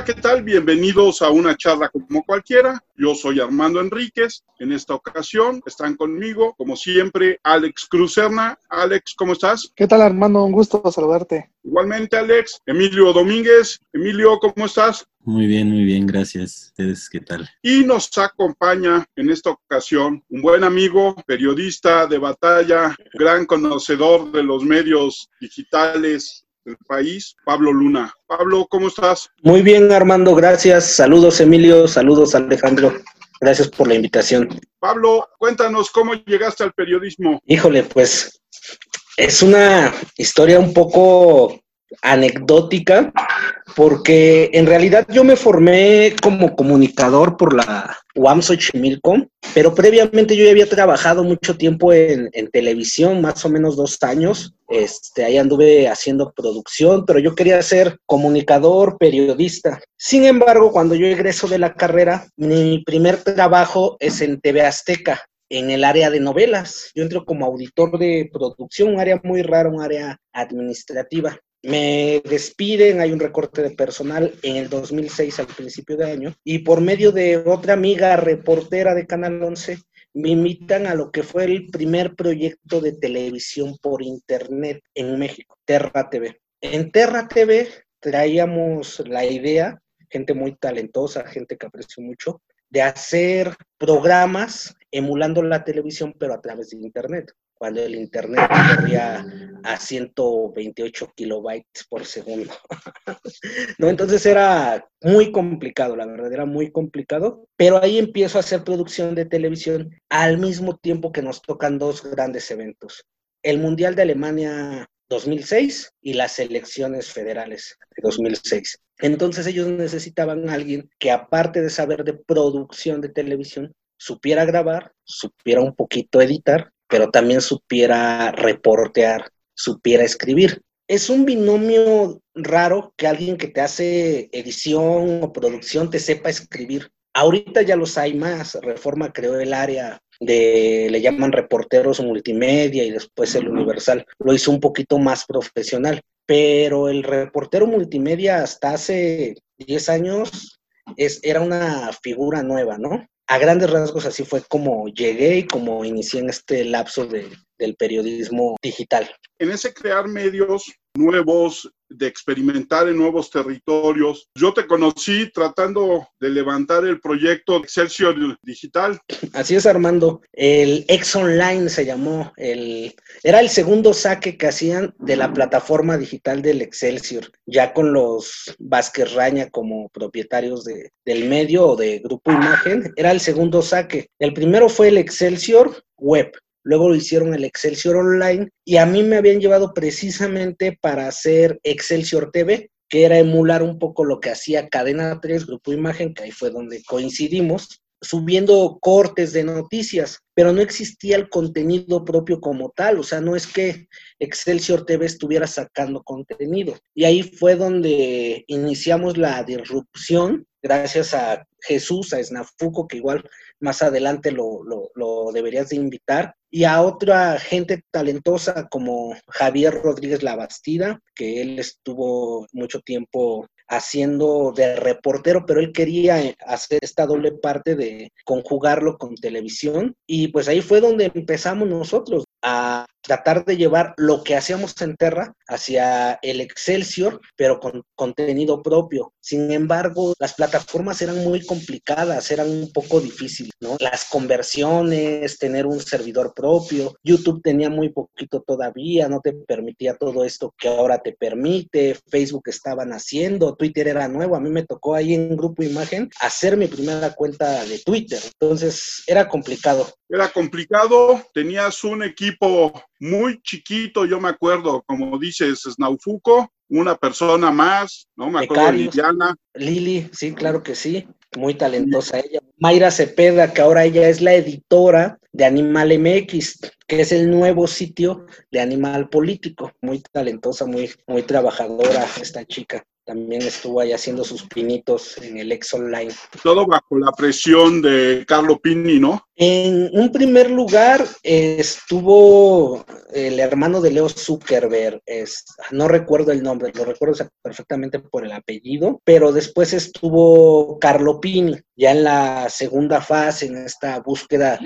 Hola, ¿qué tal? Bienvenidos a una charla como cualquiera. Yo soy Armando Enríquez. En esta ocasión están conmigo, como siempre, Alex Cruzerna. Alex, ¿cómo estás? ¿Qué tal, Armando? Un gusto saludarte. Igualmente, Alex. Emilio Domínguez. Emilio, ¿cómo estás? Muy bien, muy bien, gracias. ¿Ustedes qué tal? Y nos acompaña en esta ocasión un buen amigo, periodista de batalla, gran conocedor de los medios digitales del país, Pablo Luna. Pablo, ¿cómo estás? Muy bien, Armando, gracias. Saludos, Emilio. Saludos, Alejandro. Gracias por la invitación. Pablo, cuéntanos cómo llegaste al periodismo. Híjole, pues es una historia un poco anecdótica, porque en realidad yo me formé como comunicador por la UAM Xochimilco, pero previamente yo ya había trabajado mucho tiempo en, televisión, más o menos dos años. Este, ahí anduve haciendo producción, pero yo quería ser comunicador, periodista. Sin embargo, cuando yo egreso de la carrera, mi primer trabajo es en TV Azteca en el área de novelas. Yo entro como auditor de producción, un área muy rara, un área administrativa me despiden, hay un recorte de personal en el 2006 al principio de año y por medio de otra amiga reportera de Canal 11 me invitan a lo que fue el primer proyecto de televisión por internet en México, Terra TV. En Terra TV traíamos la idea, gente muy talentosa, gente que aprecio mucho, de hacer programas emulando la televisión pero a través de internet cuando el internet corría a 128 kilobytes por segundo. ¿No? Entonces era muy complicado, la verdad, era muy complicado, pero ahí empiezo a hacer producción de televisión al mismo tiempo que nos tocan dos grandes eventos. El Mundial de Alemania 2006 y las elecciones federales de 2006. Entonces ellos necesitaban a alguien que aparte de saber de producción de televisión, supiera grabar, supiera un poquito editar pero también supiera reportear, supiera escribir. Es un binomio raro que alguien que te hace edición o producción te sepa escribir. Ahorita ya los hay más. Reforma creó el área de, le llaman reporteros multimedia y después el Universal. Lo hizo un poquito más profesional. Pero el reportero multimedia hasta hace 10 años es, era una figura nueva, ¿no? A grandes rasgos así fue como llegué y como inicié en este lapso de, del periodismo digital. En ese crear medios nuevos, de experimentar en nuevos territorios. Yo te conocí tratando de levantar el proyecto Excelsior Digital. Así es, Armando. El Ex Online se llamó. El, era el segundo saque que hacían de la plataforma digital del Excelsior, ya con los Vázquez Raña como propietarios de, del medio o de Grupo Imagen. Era el segundo saque. El primero fue el Excelsior Web luego lo hicieron el Excelsior Online y a mí me habían llevado precisamente para hacer Excelsior TV, que era emular un poco lo que hacía Cadena 3, Grupo Imagen, que ahí fue donde coincidimos, subiendo cortes de noticias, pero no existía el contenido propio como tal, o sea, no es que Excelsior TV estuviera sacando contenido. Y ahí fue donde iniciamos la disrupción, gracias a Jesús, a Snafuco, que igual más adelante lo, lo, deberías de invitar, y a otra gente talentosa como Javier Rodríguez Labastida, que él estuvo mucho tiempo haciendo de reportero, pero él quería hacer esta doble parte de conjugarlo con televisión, y pues ahí fue donde empezamos nosotros a tratar de llevar lo que hacíamos en Terra hacia el Excelsior, pero con contenido propio. Sin embargo, las plataformas eran muy complicadas, eran un poco difíciles, ¿no? Las conversiones, tener un servidor propio, YouTube tenía muy poquito todavía, no te permitía todo esto que ahora te permite, Facebook estaban haciendo, Twitter era nuevo, a mí me tocó ahí en Grupo Imagen hacer mi primera cuenta de Twitter, entonces era complicado. Era complicado, tenías un equipo muy chiquito, yo me acuerdo, como dices, Snaufuco, una persona más, ¿no? Me acuerdo de Liliana. Lili, sí, claro que sí, muy talentosa ella. Mayra Cepeda, que ahora ella es la editora de Animal MX, que es el nuevo sitio de Animal Político. Muy talentosa, muy, muy trabajadora esta chica. También estuvo ahí haciendo sus pinitos en el ex online. Todo bajo la presión de Carlo Pini, ¿no? En un primer lugar estuvo el hermano de Leo Zuckerberg, es, no recuerdo el nombre, lo recuerdo perfectamente por el apellido, pero después estuvo Carlo Pini, ya en la segunda fase, en esta búsqueda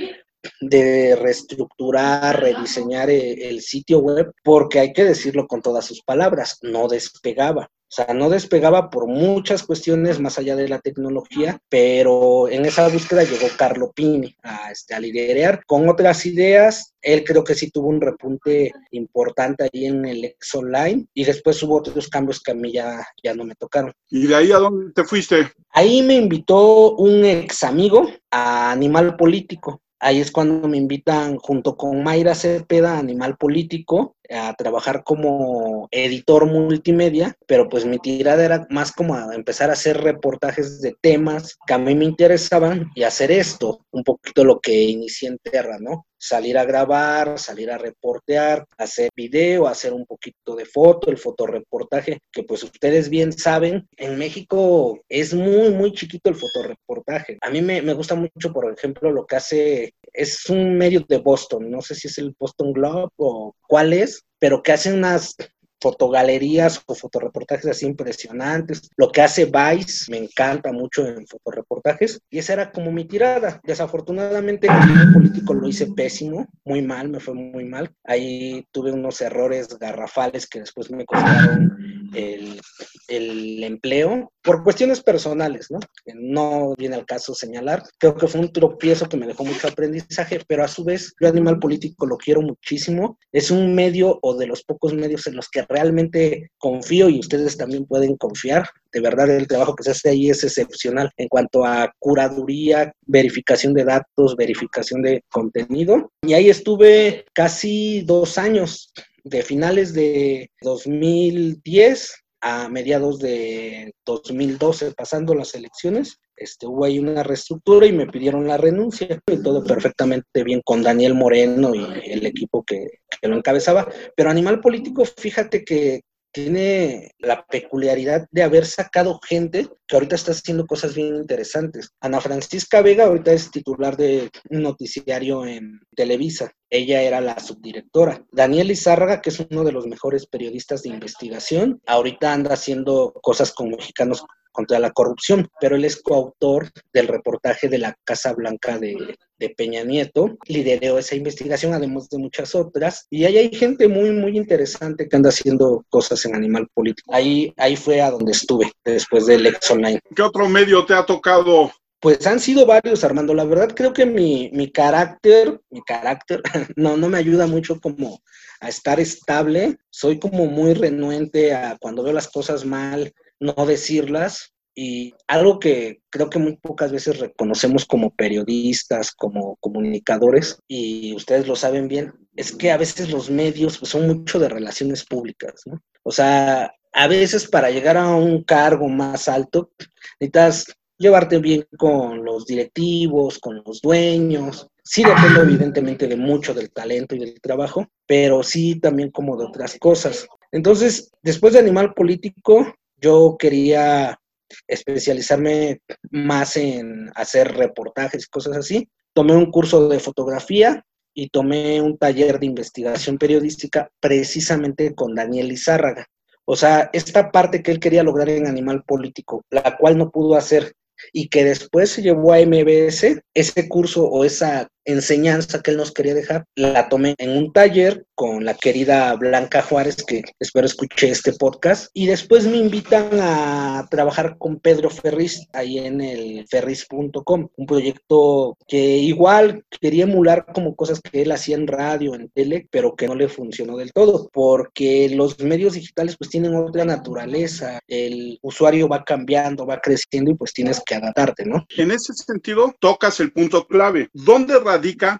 de reestructurar, rediseñar eh, el, sitio web, porque hay que decirlo con todas sus palabras, no despegaba. O sea, no despegaba por muchas cuestiones más allá de la tecnología, pero en esa búsqueda llegó Carlo Pini a, este, a liderar con otras ideas. Él creo que sí tuvo un repunte importante ahí en el ex online y después hubo otros cambios que a mí ya, ya no me tocaron. ¿Y de ahí a dónde te fuiste? Ahí me invitó un ex amigo a Animal Político. Ahí es cuando me invitan junto con Mayra Cepeda, Animal Político, a trabajar como editor multimedia, pero pues mi tirada era más como a empezar a hacer reportajes de temas que a mí me interesaban y hacer esto, un poquito lo que inicié en Terra, ¿no? Salir a grabar, salir a reportear, hacer video, hacer un poquito de foto, el fotoreportaje, que pues ustedes bien saben, en México es muy, muy chiquito el fotoreportaje. A mí me, me gusta mucho, por ejemplo, lo que hace, es un medio de Boston, no sé si es el Boston Globe o cuál es, pero que hace unas fotogalerías o fotoreportajes así impresionantes. Lo que hace Vice me encanta mucho en fotoreportajes y esa era como mi tirada. Desafortunadamente el político lo hice pésimo, muy mal, me fue muy mal. Ahí tuve unos errores garrafales que después me costaron el, el empleo por cuestiones personales, ¿no? No viene al caso señalar. Creo que fue un tropiezo que me dejó mucho aprendizaje, pero a su vez yo Animal Político lo quiero muchísimo. Es un medio o de los pocos medios en los que realmente confío y ustedes también pueden confiar. De verdad, el trabajo que se hace ahí es excepcional en cuanto a curaduría, verificación de datos, verificación de contenido. Y ahí estuve casi dos años, de finales de 2010 a mediados de 2012, pasando las elecciones, este, hubo ahí una reestructura y me pidieron la renuncia y todo perfectamente bien con Daniel Moreno y el equipo que, que lo encabezaba. Pero Animal Político, fíjate que tiene la peculiaridad de haber sacado gente que ahorita está haciendo cosas bien interesantes. Ana Francisca Vega ahorita es titular de un noticiario en Televisa. Ella era la subdirectora. Daniel Izárraga, que es uno de los mejores periodistas de investigación, ahorita anda haciendo cosas con mexicanos contra la corrupción, pero él es coautor del reportaje de la Casa Blanca de, Peña Nieto, lideró esa investigación, además de muchas otras, y ahí hay gente muy, muy interesante que anda haciendo cosas en Animal Político. Ahí, ahí fue a donde estuve después del Ex Online. ¿Qué otro medio te ha tocado pues han sido varios, Armando. La verdad creo que mi, mi carácter, mi carácter, no, no me ayuda mucho como a estar estable. Soy como muy renuente a cuando veo las cosas mal, no decirlas. Y algo que creo que muy pocas veces reconocemos como periodistas, como comunicadores, y ustedes lo saben bien, es que a veces los medios pues, son mucho de relaciones públicas, ¿no? O sea, a veces para llegar a un cargo más alto, necesitas llevarte bien con los directivos, con los dueños. Sí depende evidentemente de mucho del talento y del trabajo, pero sí también como de otras cosas. Entonces, después de Animal Político, yo quería especializarme más en hacer reportajes y cosas así. Tomé un curso de fotografía y tomé un taller de investigación periodística precisamente con Daniel Izárraga. O sea, esta parte que él quería lograr en Animal Político, la cual no pudo hacer y que después se llevó a MBS, ese curso o esa enseñanza que él nos quería dejar, la tomé en un taller con la querida Blanca Juárez, que espero escuche este podcast, y después me invitan a trabajar con Pedro Ferriz ahí en el ferriz.com, un proyecto que igual quería emular como cosas que él hacía en radio, en tele, pero que no le funcionó del todo, porque los medios digitales pues tienen otra naturaleza, el usuario va cambiando, va creciendo y pues tienes que adaptarte, ¿no? En ese sentido, tocas el punto clave. ¿Dónde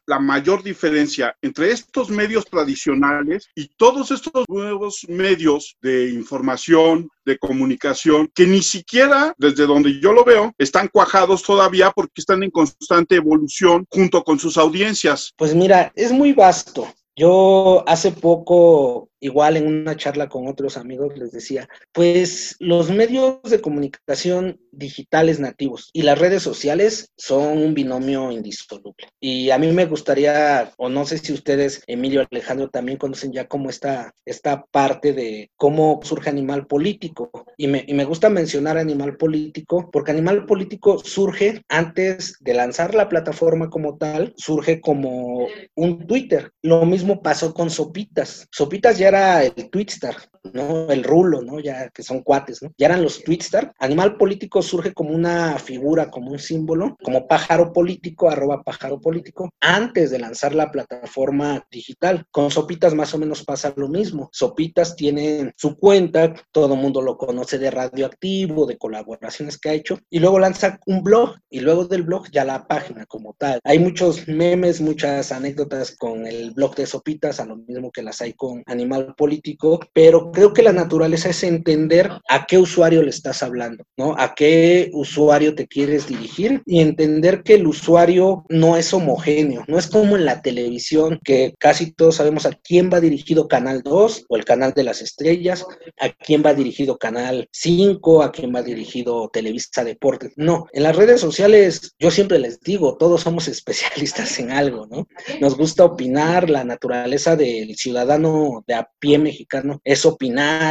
la mayor diferencia entre estos medios tradicionales y todos estos nuevos medios de información, de comunicación, que ni siquiera, desde donde yo lo veo, están cuajados todavía porque están en constante evolución junto con sus audiencias? Pues mira, es muy vasto. Yo hace poco igual en una charla con otros amigos les decía, pues los medios de comunicación digitales nativos y las redes sociales son un binomio indisoluble. Y a mí me gustaría, o no sé si ustedes, Emilio Alejandro, también conocen ya cómo está esta parte de cómo surge Animal Político. Y me, y me gusta mencionar Animal Político porque Animal Político surge antes de lanzar la plataforma como tal, surge como un Twitter. Lo mismo pasó con Sopitas. Sopitas ya era el Twitstar, ¿no? El rulo, ¿no? Ya que son cuates, ¿no? Ya eran los Twitstar. Animal Político surge como una figura, como un símbolo, como pájaro político, arroba pájaro político, antes de lanzar la plataforma digital. Con Sopitas más o menos pasa lo mismo. Sopitas tiene su cuenta, todo el mundo lo conoce de radioactivo, de colaboraciones que ha hecho, y luego lanza un blog, y luego del blog ya la página como tal. Hay muchos memes, muchas anécdotas con el blog de Sopitas, a lo mismo que las hay con Animal Político, pero creo que la naturaleza es entender a qué usuario le estás hablando, ¿no? A qué usuario te quieres dirigir y entender que el usuario no es homogéneo, no es como en la televisión, que casi todos sabemos a quién va dirigido Canal 2 o el Canal de las Estrellas, a quién va dirigido Canal 5, a quién va dirigido Televisa Deportes. No, en las redes sociales yo siempre les digo, todos somos especialistas en algo, ¿no? Nos gusta opinar, la naturaleza del ciudadano de a pie mexicano es opinar,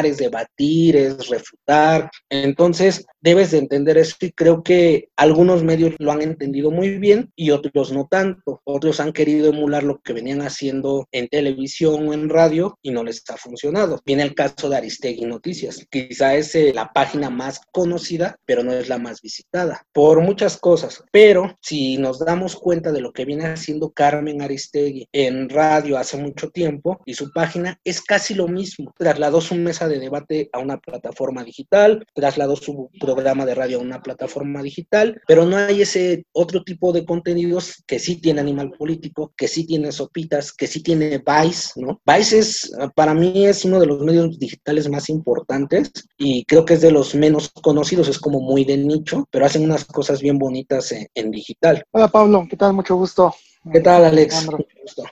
es debatir, es refutar. Entonces, debes de entender eso y creo que algunos medios lo han entendido muy bien y otros no tanto. Otros han querido emular lo que venían haciendo en televisión o en radio y no les ha funcionado. Viene el caso de Aristegui Noticias. Quizá es eh, la página más conocida, pero no es la más visitada por muchas cosas. Pero si nos damos cuenta de lo que viene haciendo Carmen Aristegui en radio hace mucho tiempo y su página es casi lo mismo. Trasladó su mesa de debate a una plataforma digital, trasladó su programa de radio a una plataforma digital, pero no hay ese otro tipo de contenidos que sí tiene Animal Político, que sí tiene Sopitas, que sí tiene Vice, ¿no? Vice es, para mí, es uno de los medios digitales más importantes y creo que es de los menos conocidos, es como muy de nicho, pero hacen unas cosas bien bonitas en, en digital. Hola Pablo, ¿qué tal? Mucho gusto. ¿Qué tal, Alex?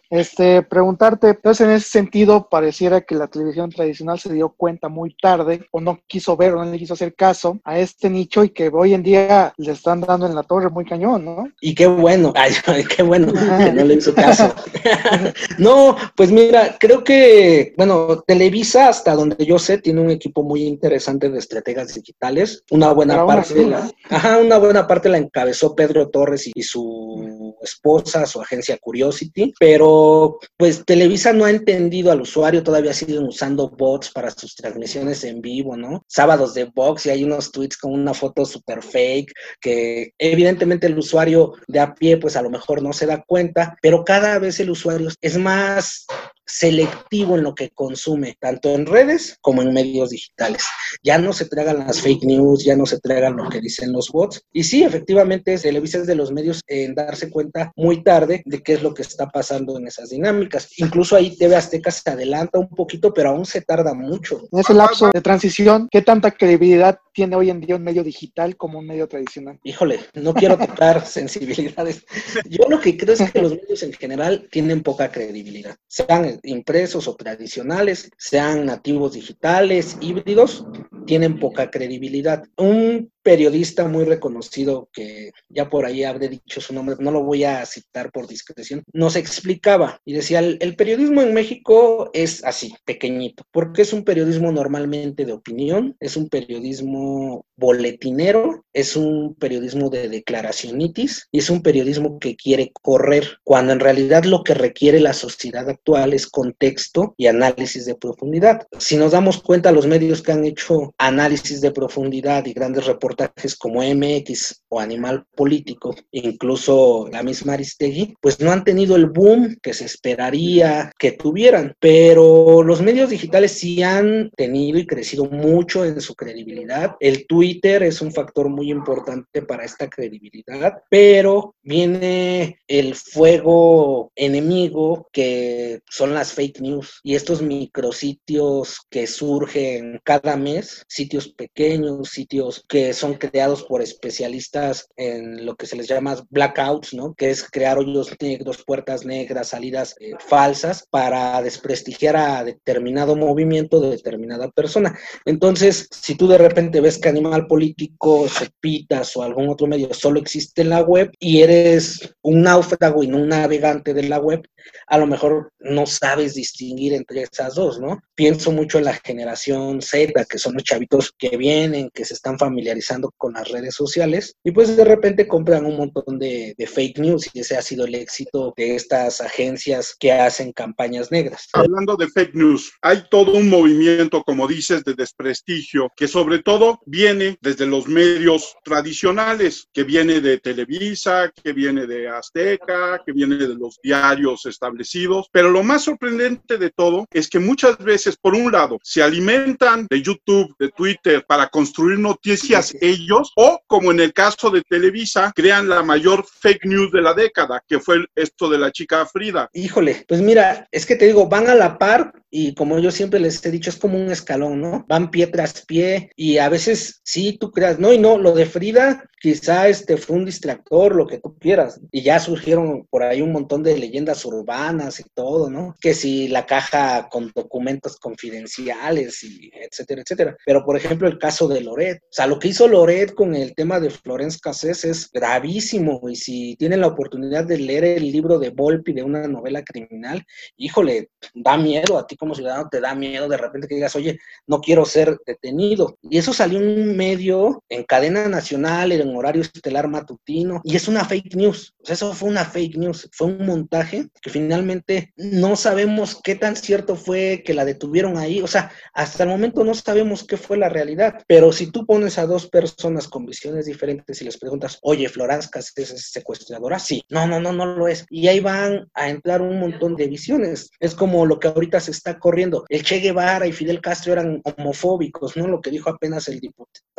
Este, preguntarte, entonces en ese sentido pareciera que la televisión tradicional se dio cuenta muy tarde o no quiso ver o no le quiso hacer caso a este nicho y que hoy en día le están dando en la torre muy cañón, ¿no? Y qué bueno, ay, qué bueno que no le hizo caso. no, pues mira, creo que, bueno, Televisa, hasta donde yo sé, tiene un equipo muy interesante de estrategas digitales. Una buena parte, la, ajá, una buena parte la encabezó Pedro Torres y, y su esposa, su agencia Curiosity, pero pues Televisa no ha entendido al usuario, todavía siguen usando bots para sus transmisiones en vivo, ¿no? Sábados de box y hay unos tweets con una foto super fake que evidentemente el usuario de a pie pues a lo mejor no se da cuenta, pero cada vez el usuario es más selectivo en lo que consume, tanto en redes como en medios digitales. Ya no se tragan las fake news, ya no se tragan lo que dicen los bots. Y sí, efectivamente, Televisa es de los medios en darse cuenta muy tarde de qué es lo que está pasando en esas dinámicas. Incluso ahí TV Azteca se adelanta un poquito, pero aún se tarda mucho. En ese lapso de transición, ¿qué tanta credibilidad tiene hoy en día un medio digital como un medio tradicional? Híjole, no quiero tocar sensibilidades. Yo lo que creo es que los medios en general tienen poca credibilidad, sean impresos o tradicionales, sean nativos digitales, híbridos, tienen poca credibilidad. Un periodista muy reconocido, que ya por ahí habré dicho su nombre, no lo voy a citar por discreción, nos explicaba y decía, el, periodismo en México es así, pequeñito, porque es un periodismo normalmente de opinión, es un periodismo boletinero, es un periodismo de declaracionitis y es un periodismo que quiere correr, cuando en realidad lo que requiere la sociedad actual es contexto y análisis de profundidad. Si nos damos cuenta, los medios que han hecho análisis de profundidad y grandes reportajes como MX o Animal Político, incluso la misma Aristegui, pues no han tenido el boom que se esperaría que tuvieran, pero los medios digitales sí han tenido y crecido mucho en su credibilidad. El Twitter es un factor muy importante para esta credibilidad, pero viene el fuego enemigo que son las fake news y estos micrositios que surgen cada mes sitios pequeños, sitios que son creados por especialistas en lo que se les llama blackouts, ¿no? Que es crear hoyos negros, puertas negras, salidas eh, falsas para desprestigiar a determinado movimiento de determinada persona. Entonces, si tú de repente ves que Animal Político, Sopitas o algún otro medio solo existe en la web y eres un náufrago y no un navegante de la web, a lo mejor no sabes distinguir entre esas dos, ¿no? Pienso mucho en la generación Z, que son los chavitos que vienen, que se están familiarizando con las redes sociales y pues de repente compran un montón de, fake news y ese ha sido el éxito de estas agencias que hacen campañas negras. Hablando de fake news, hay todo un movimiento, como dices, de desprestigio que sobre todo viene desde los medios tradicionales, que viene de Televisa, que viene de Azteca, que viene de los diarios establecidos, pero lo más sorprendente de todo es que muchas veces, por un lado, se alimentan de YouTube, de Twitter, para construir noticias ellos, o como en el caso de Televisa, crean la mayor fake news de la década, que fue esto de la chica Frida. Híjole, pues mira, es que te digo, van a la par y como yo siempre les he dicho, es como un escalón, ¿no? Van pie tras pie y a veces sí tú creas, no, y no, lo de Frida quizá este fue un distractor, lo que tú quieras, y ya surgieron por ahí un montón de leyendas urbanas y todo, ¿no? Que si la caja con documentos confidenciales y etcétera, etcétera. Pero por ejemplo el caso de Loret, o sea, lo que hizo Loret con el tema de Florence Cassés es gravísimo y si tienen la oportunidad de leer el libro de Volpi de una novela criminal, híjole, da miedo a ti como ciudadano, te da miedo de repente que digas, oye, no quiero ser detenido. Y eso salió en un medio, en cadena nacional, en horario estelar matutino, y es una fake news. Eso fue una fake news, fue un montaje que finalmente no sabemos qué tan cierto fue que la detuvieron ahí. O sea, hasta el momento no sabemos qué fue la realidad. Pero si tú pones a dos personas con visiones diferentes y les preguntas, oye, Floransca es secuestradora, sí. No, no, no, no lo es. Y ahí van a entrar un montón de visiones. Es como lo que ahorita se está corriendo. El Che Guevara y Fidel Castro eran homofóbicos, ¿no? Lo que dijo apenas el diputado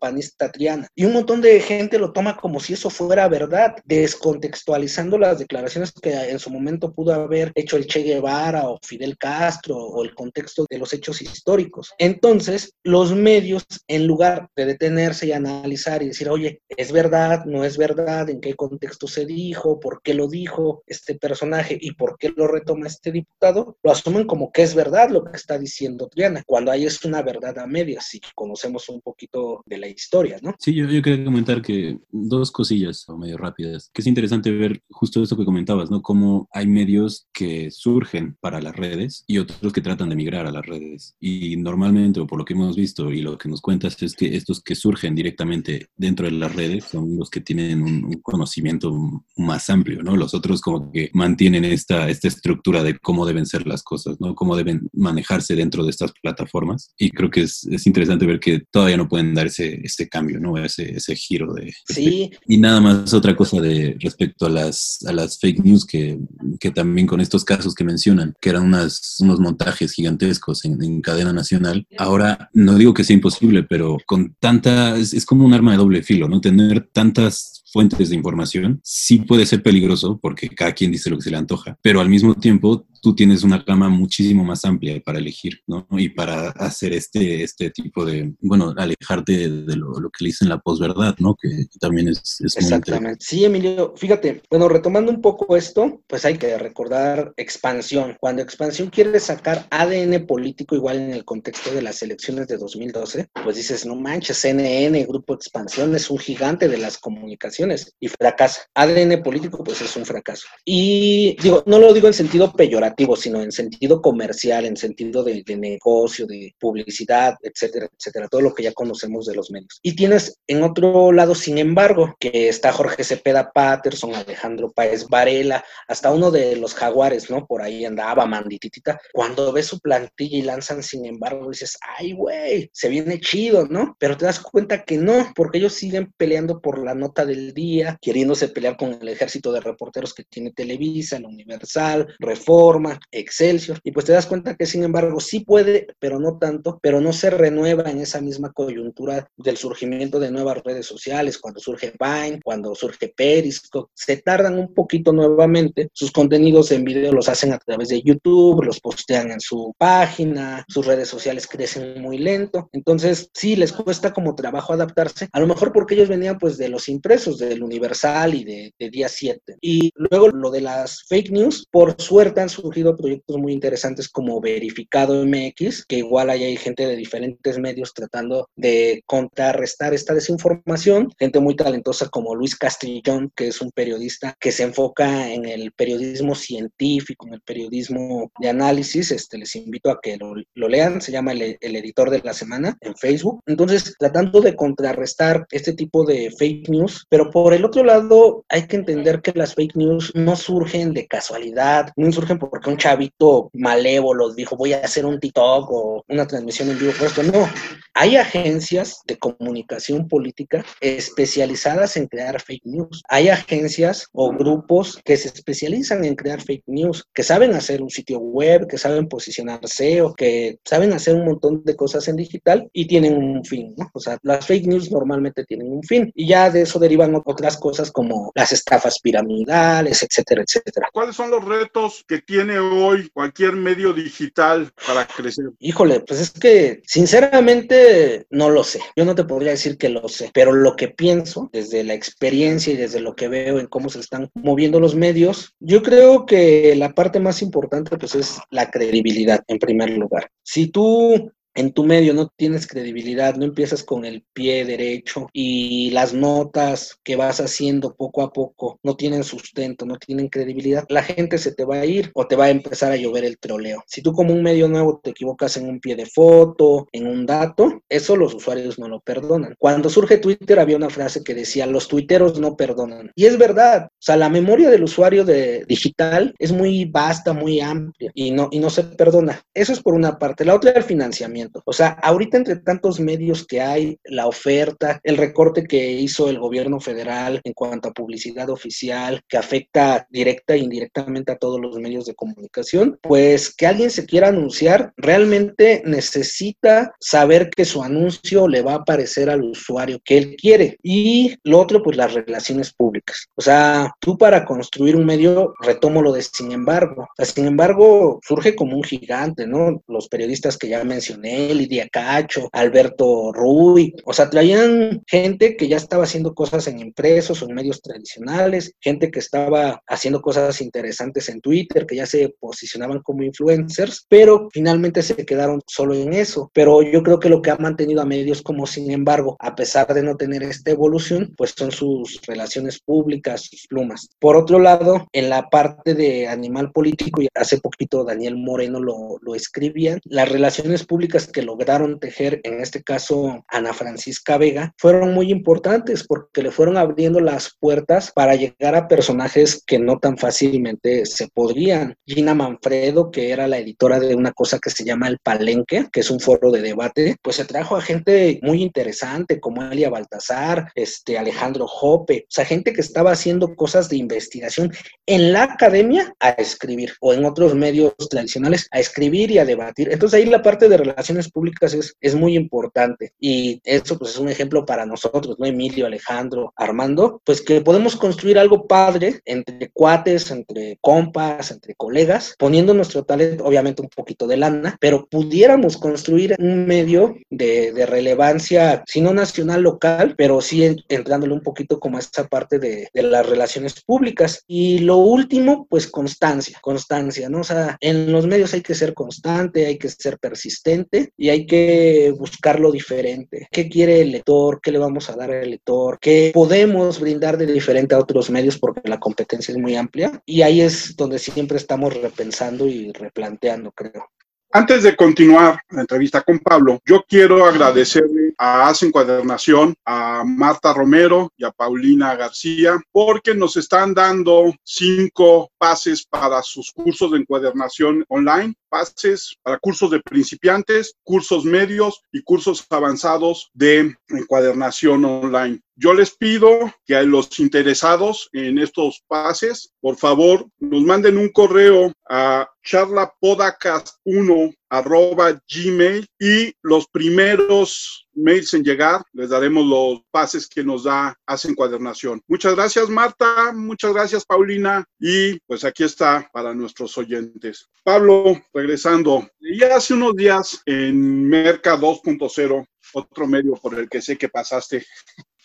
panista Triana. Y un montón de gente lo toma como si eso fuera verdad, descontextualizando las declaraciones que en su momento pudo haber hecho el Che Guevara o Fidel Castro o el contexto de los hechos históricos. Entonces, los medios, en lugar de detenerse y analizar y decir, oye, ¿es verdad? ¿No es verdad? ¿En qué contexto se dijo? ¿Por qué lo dijo este personaje? ¿Y por qué lo retoma este diputado? Lo asumen como que es verdad lo que está diciendo Triana, cuando ahí es una verdad a medias, si conocemos un poquito de la historia, ¿no? Sí, yo, yo quería comentar que dos cosillas o medio rápidas, que es interesante ver justo esto que comentabas, ¿no? Cómo hay medios que surgen para las redes y otros que tratan de migrar a las redes. Y normalmente, o por lo que hemos visto y lo que nos cuentas, es que estos que surgen directamente dentro de las redes son los que tienen un, conocimiento más amplio, ¿no? Los otros como que mantienen esta, esta estructura de cómo deben ser las cosas, ¿no? Cómo deben manejarse dentro de estas plataformas. Y creo que es, es interesante ver que todavía no pueden dar ese, ese cambio, ¿no? Ese, ese giro de... Sí. Y nada más otra cosa de respecto a las, a las fake news que, que también con estos casos que mencionan, que eran unas, unos montajes gigantescos en, en cadena nacional. Ahora, no digo que sea imposible, pero con tanta, es, es como un arma de doble filo, ¿no? Tener tantas fuentes de información, sí puede ser peligroso porque cada quien dice lo que se le antoja, pero al mismo tiempo tú tienes una gama muchísimo más amplia para elegir, ¿no? Y para hacer este, este tipo de, bueno, alejarte de lo, que le dicen la posverdad, ¿no? Que también es... es Exactamente. Sí, Emilio, fíjate, bueno, retomando un poco esto, pues hay que recordar expansión. Cuando expansión quiere sacar ADN político igual en el contexto de las elecciones de 2012, pues dices, no manches, CNN, Grupo Expansión, es un gigante de las comunicaciones y fracasa. ADN político, pues es un fracaso. Y digo, no lo digo en sentido peyorativo, sino en sentido comercial, en sentido de, de, negocio, de publicidad, etcétera, etcétera, todo lo que ya conocemos de los medios. Y tienes en otro lado, sin embargo, que está Jorge Cepeda Patterson, Alejandro Páez Varela, hasta uno de los jaguares, ¿no? Por ahí andaba Mandititita. Cuando ves su plantilla y lanzan, sin embargo, dices, ay, güey, se viene chido, ¿no? Pero te das cuenta que no, porque ellos siguen peleando por la nota del día, queriéndose pelear con el ejército de reporteros que tiene Televisa, la Universal, Reforma, Excelsior, y pues te das cuenta que sin embargo sí puede, pero no tanto, pero no se renueva en esa misma coyuntura del surgimiento de nuevas redes sociales, cuando surge Vine, cuando surge Periscope, se tardan un poquito nuevamente, sus contenidos en video los hacen a través de YouTube, los postean en su página, sus redes sociales crecen muy lento, entonces sí les cuesta como trabajo adaptarse, a lo mejor porque ellos venían pues de los impresos, del Universal y de, de Día 7. Y luego lo de las fake news, por suerte han surgido proyectos muy interesantes como Verificado MX, que igual ahí hay gente de diferentes medios tratando de contrarrestar esta desinformación, gente muy talentosa como Luis Castrillón, que es un periodista que se enfoca en el periodismo científico, en el periodismo de análisis, este, les invito a que lo, lo lean, se llama el, el editor de la semana en Facebook. Entonces, tratando de contrarrestar este tipo de fake news, pero por el otro lado hay que entender que las fake news no surgen de casualidad, no surgen porque un chavito malévolo dijo voy a hacer un TikTok o una transmisión en vivo por esto, no. Hay agencias de comunicación política especializadas en crear fake news. Hay agencias o grupos que se especializan en crear fake news, que saben hacer un sitio web, que saben posicionarse o que saben hacer un montón de cosas en digital y tienen un fin, ¿no? O sea, las fake news normalmente tienen un fin y ya de eso derivan otras cosas como las estafas piramidales, etcétera, etcétera. ¿Cuáles son los retos que tiene hoy cualquier medio digital para crecer? Híjole, pues es que sinceramente no lo sé. Yo no te podría decir que lo sé, pero lo que pienso desde la experiencia y desde lo que veo en cómo se están moviendo los medios, yo creo que la parte más importante pues es la credibilidad en primer lugar. Si tú en tu medio no tienes credibilidad, no empiezas con el pie derecho y las notas que vas haciendo poco a poco no tienen sustento, no tienen credibilidad, la gente se te va a ir o te va a empezar a llover el troleo. Si tú como un medio nuevo te equivocas en un pie de foto, en un dato, eso los usuarios no lo perdonan. Cuando surge Twitter había una frase que decía, los tuiteros no perdonan. Y es verdad, o sea, la memoria del usuario de digital es muy vasta, muy amplia y no, y no se perdona. Eso es por una parte. La otra es el financiamiento. O sea, ahorita entre tantos medios que hay, la oferta, el recorte que hizo el gobierno federal en cuanto a publicidad oficial, que afecta directa e indirectamente a todos los medios de comunicación, pues que alguien se quiera anunciar, realmente necesita saber que su anuncio le va a aparecer al usuario que él quiere. Y lo otro, pues las relaciones públicas. O sea, tú para construir un medio, retomo lo de sin embargo. Sin embargo, surge como un gigante, ¿no? Los periodistas que ya mencioné, Lidia Cacho, Alberto Ruy, o sea, traían gente que ya estaba haciendo cosas en impresos o en medios tradicionales, gente que estaba haciendo cosas interesantes en Twitter, que ya se posicionaban como influencers, pero finalmente se quedaron solo en eso. Pero yo creo que lo que ha mantenido a medios como, sin embargo, a pesar de no tener esta evolución, pues son sus relaciones públicas, sus plumas. Por otro lado, en la parte de animal político, y hace poquito Daniel Moreno lo, lo escribía, las relaciones públicas que lograron tejer, en este caso Ana Francisca Vega, fueron muy importantes porque le fueron abriendo las puertas para llegar a personajes que no tan fácilmente se podrían. Gina Manfredo, que era la editora de una cosa que se llama El Palenque, que es un foro de debate, pues se trajo a gente muy interesante como Elia Baltasar, este Alejandro Jope, o sea, gente que estaba haciendo cosas de investigación en la academia a escribir o en otros medios tradicionales a escribir y a debatir. Entonces ahí la parte de relaciones públicas es, es muy importante y eso pues es un ejemplo para nosotros, ¿no? Emilio, Alejandro, Armando, pues que podemos construir algo padre entre cuates, entre compas, entre colegas, poniendo nuestro talento, obviamente un poquito de lana, pero pudiéramos construir un medio de, de relevancia, si no nacional, local, pero sí entrándole un poquito como a esa parte de, de las relaciones públicas. Y lo último, pues constancia, constancia, ¿no? O sea, en los medios hay que ser constante, hay que ser persistente y hay que buscar lo diferente. ¿Qué quiere el lector? ¿Qué le vamos a dar al lector? ¿Qué podemos brindar de diferente a otros medios? Porque la competencia es muy amplia y ahí es donde siempre estamos repensando y replanteando, creo. Antes de continuar la entrevista con Pablo, yo quiero agradecerle a Hacen Cuadernación, a Marta Romero y a Paulina García, porque nos están dando cinco pases para sus cursos de encuadernación online pases para cursos de principiantes, cursos medios y cursos avanzados de encuadernación online. Yo les pido que a los interesados en estos pases, por favor, nos manden un correo a charlapodcast1 arroba gmail y los primeros mails en llegar les daremos los pases que nos da hace encuadernación. Muchas gracias Marta, muchas gracias Paulina y pues aquí está para nuestros oyentes. Pablo, regresando, ya hace unos días en Merca 2.0, otro medio por el que sé que pasaste,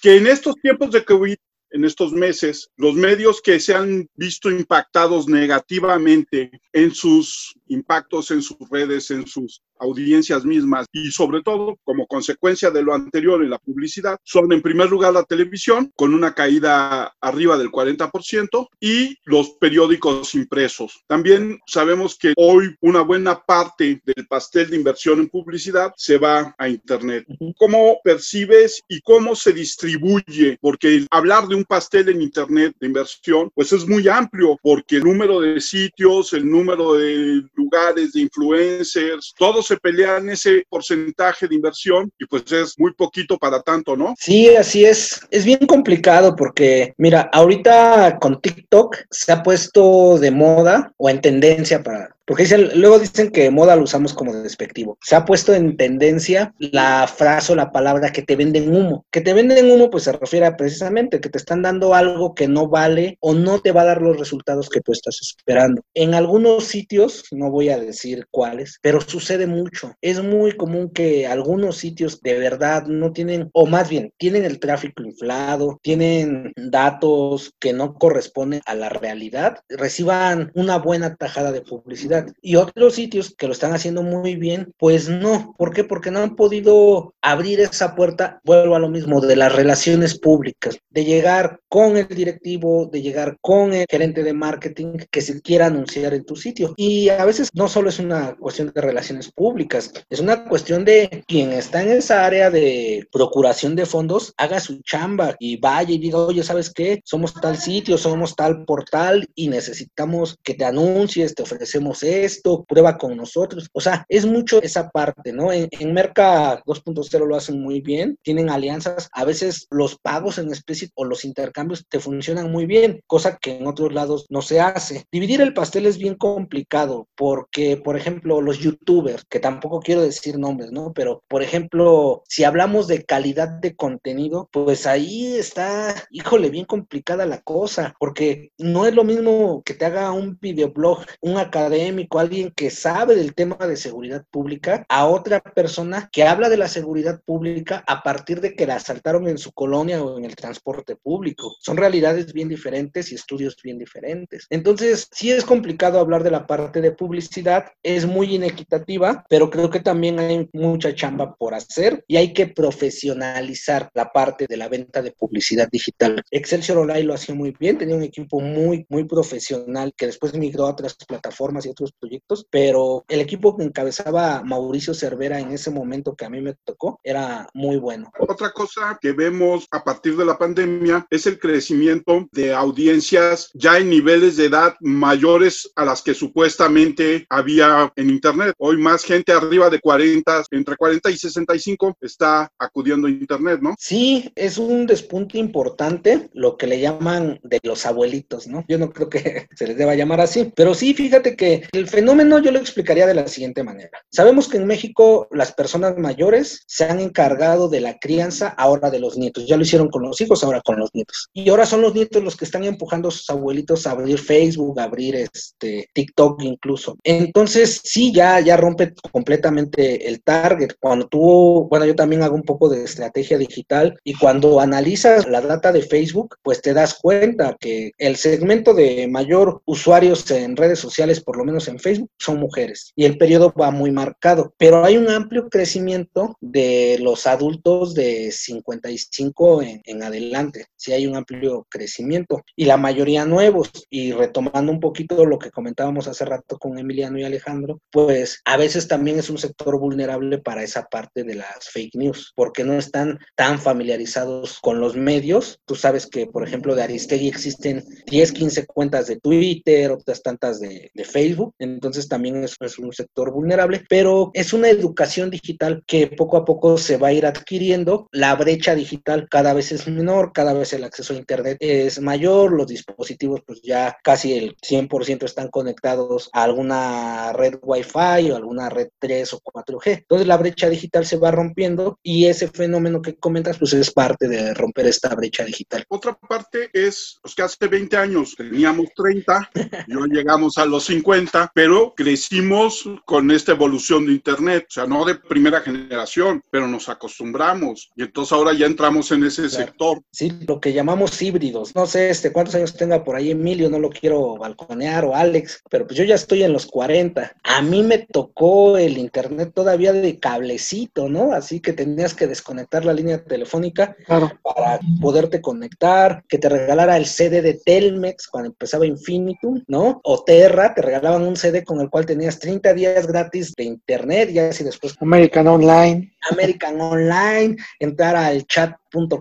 que en estos tiempos de COVID en estos meses, los medios que se han visto impactados negativamente en sus impactos en sus redes, en sus audiencias mismas y sobre todo como consecuencia de lo anterior en la publicidad son en primer lugar la televisión con una caída arriba del 40% y los periódicos impresos. También sabemos que hoy una buena parte del pastel de inversión en publicidad se va a internet. ¿Cómo percibes y cómo se distribuye? Porque hablar de un pastel en internet de inversión pues es muy amplio porque el número de sitios, el número de lugares, de influencers, todos se pelean ese porcentaje de inversión y pues es muy poquito para tanto, ¿no? Sí, así es. Es bien complicado porque, mira, ahorita con TikTok se ha puesto de moda o en tendencia para porque dicen, luego dicen que moda lo usamos como despectivo. Se ha puesto en tendencia la frase o la palabra que te venden humo. Que te venden humo, pues se refiere a precisamente que te están dando algo que no vale o no te va a dar los resultados que tú estás esperando. En algunos sitios, no voy a decir cuáles, pero sucede mucho. Es muy común que algunos sitios de verdad no tienen, o más bien, tienen el tráfico inflado, tienen datos que no corresponden a la realidad, reciban una buena tajada de publicidad y otros sitios que lo están haciendo muy bien, pues no. ¿Por qué? Porque no han podido abrir esa puerta, vuelvo a lo mismo, de las relaciones públicas, de llegar con el directivo, de llegar con el gerente de marketing que se quiera anunciar en tu sitio. Y a veces no solo es una cuestión de relaciones públicas, es una cuestión de quien está en esa área de procuración de fondos, haga su chamba y vaya y diga, oye, ¿sabes qué? Somos tal sitio, somos tal portal y necesitamos que te anuncies, te ofrecemos esto, prueba con nosotros. O sea, es mucho esa parte, ¿no? En, Merca 2.0 lo hacen muy bien, tienen alianzas, a veces los pagos en especie o los intercambios te funcionan muy bien, cosa que en otros lados no se hace. Dividir el pastel es bien complicado porque, por ejemplo, los youtubers, que tampoco quiero decir nombres, ¿no? Pero, por ejemplo, si hablamos de calidad de contenido, pues ahí está, híjole, bien complicada la cosa, porque no es lo mismo que te haga un videoblog, un académico, alguien que sabe del tema de seguridad pública, a otra persona que habla de la seguridad pública a partir de que la asaltaron en su colonia o en el transporte público. Son realidades bien diferentes y estudios bien diferentes. Entonces, sí es complicado hablar de la parte de publicidad, es muy inequitativa, pero creo que también hay mucha chamba por hacer y hay que profesionalizar la parte de la venta de publicidad digital. Excelsior Online lo hacía muy bien, tenía un equipo muy, muy profesional que después migró a otras plataformas y otros proyectos, pero el equipo que encabezaba Mauricio Cervera en ese momento que a mí me tocó era muy bueno. Otra cosa que vemos a partir de la pandemia es el crecimiento de audiencias ya en niveles de edad mayores a las que supuestamente había en Internet. Hoy más gente arriba de 40, entre 40 y 65 está acudiendo a Internet, ¿no? Sí, es un despunte importante, lo que le llaman de los abuelitos, ¿no? Yo no creo que se les deba llamar así, pero sí, fíjate que el fenómeno yo lo explicaría de la siguiente manera. Sabemos que en México las personas mayores se han encargado de la crianza ahora de los nietos. Ya lo hicieron con los hijos, ahora con los nietos. Y ahora son los nietos los que están empujando a sus abuelitos a abrir Facebook, a abrir este TikTok incluso. Entonces, sí, ya, ya rompe completamente el target. Cuando tú, bueno, yo también hago un poco de estrategia digital y cuando analizas la data de Facebook, pues te das cuenta que el segmento de mayor usuarios en redes sociales, por lo menos menos en Facebook, son mujeres. Y el periodo va muy marcado. Pero hay un amplio crecimiento de los adultos de 55 en, en adelante. Sí hay un amplio crecimiento. Y la mayoría nuevos. Y retomando un poquito lo que comentábamos hace rato con Emiliano y Alejandro, pues a veces también es un sector vulnerable para esa parte de las fake news, porque no están tan familiarizados con los medios. Tú sabes que, por ejemplo, de Aristegui existen 10, 15 cuentas de Twitter, otras tantas de, Facebook, entonces también es, es, un sector vulnerable, pero es una educación digital que poco a poco se va a ir adquiriendo. La brecha digital cada vez es menor, cada vez el acceso a Internet es mayor, los dispositivos pues ya casi el 100% están conectados a alguna red Wi-Fi o alguna red 3 o 4G. Entonces la brecha digital se va rompiendo y ese fenómeno que comentas pues es parte de romper esta brecha digital. Otra parte es pues, que hace 20 años teníamos 30, yo llegamos a los 50, pero crecimos con esta evolución de Internet, o sea, no de primera generación, pero nos acostumbramos y entonces ahora ya entramos en ese claro. sector. Sí, lo que llamamos híbridos. No sé este, cuántos años tenga por ahí Emilio, no lo quiero balconear o Alex, pero pues yo ya estoy en los 40. A mí me tocó el Internet todavía de cablecito, ¿no? Así que tenías que desconectar la línea telefónica claro. para poderte conectar, que te regalara el CD de Telmex cuando empezaba Infinitum, ¿no? O Terra, te regalaban un CD con el cual tenías 30 días gratis de internet, ya así después. American Online. American Online, entrar al chat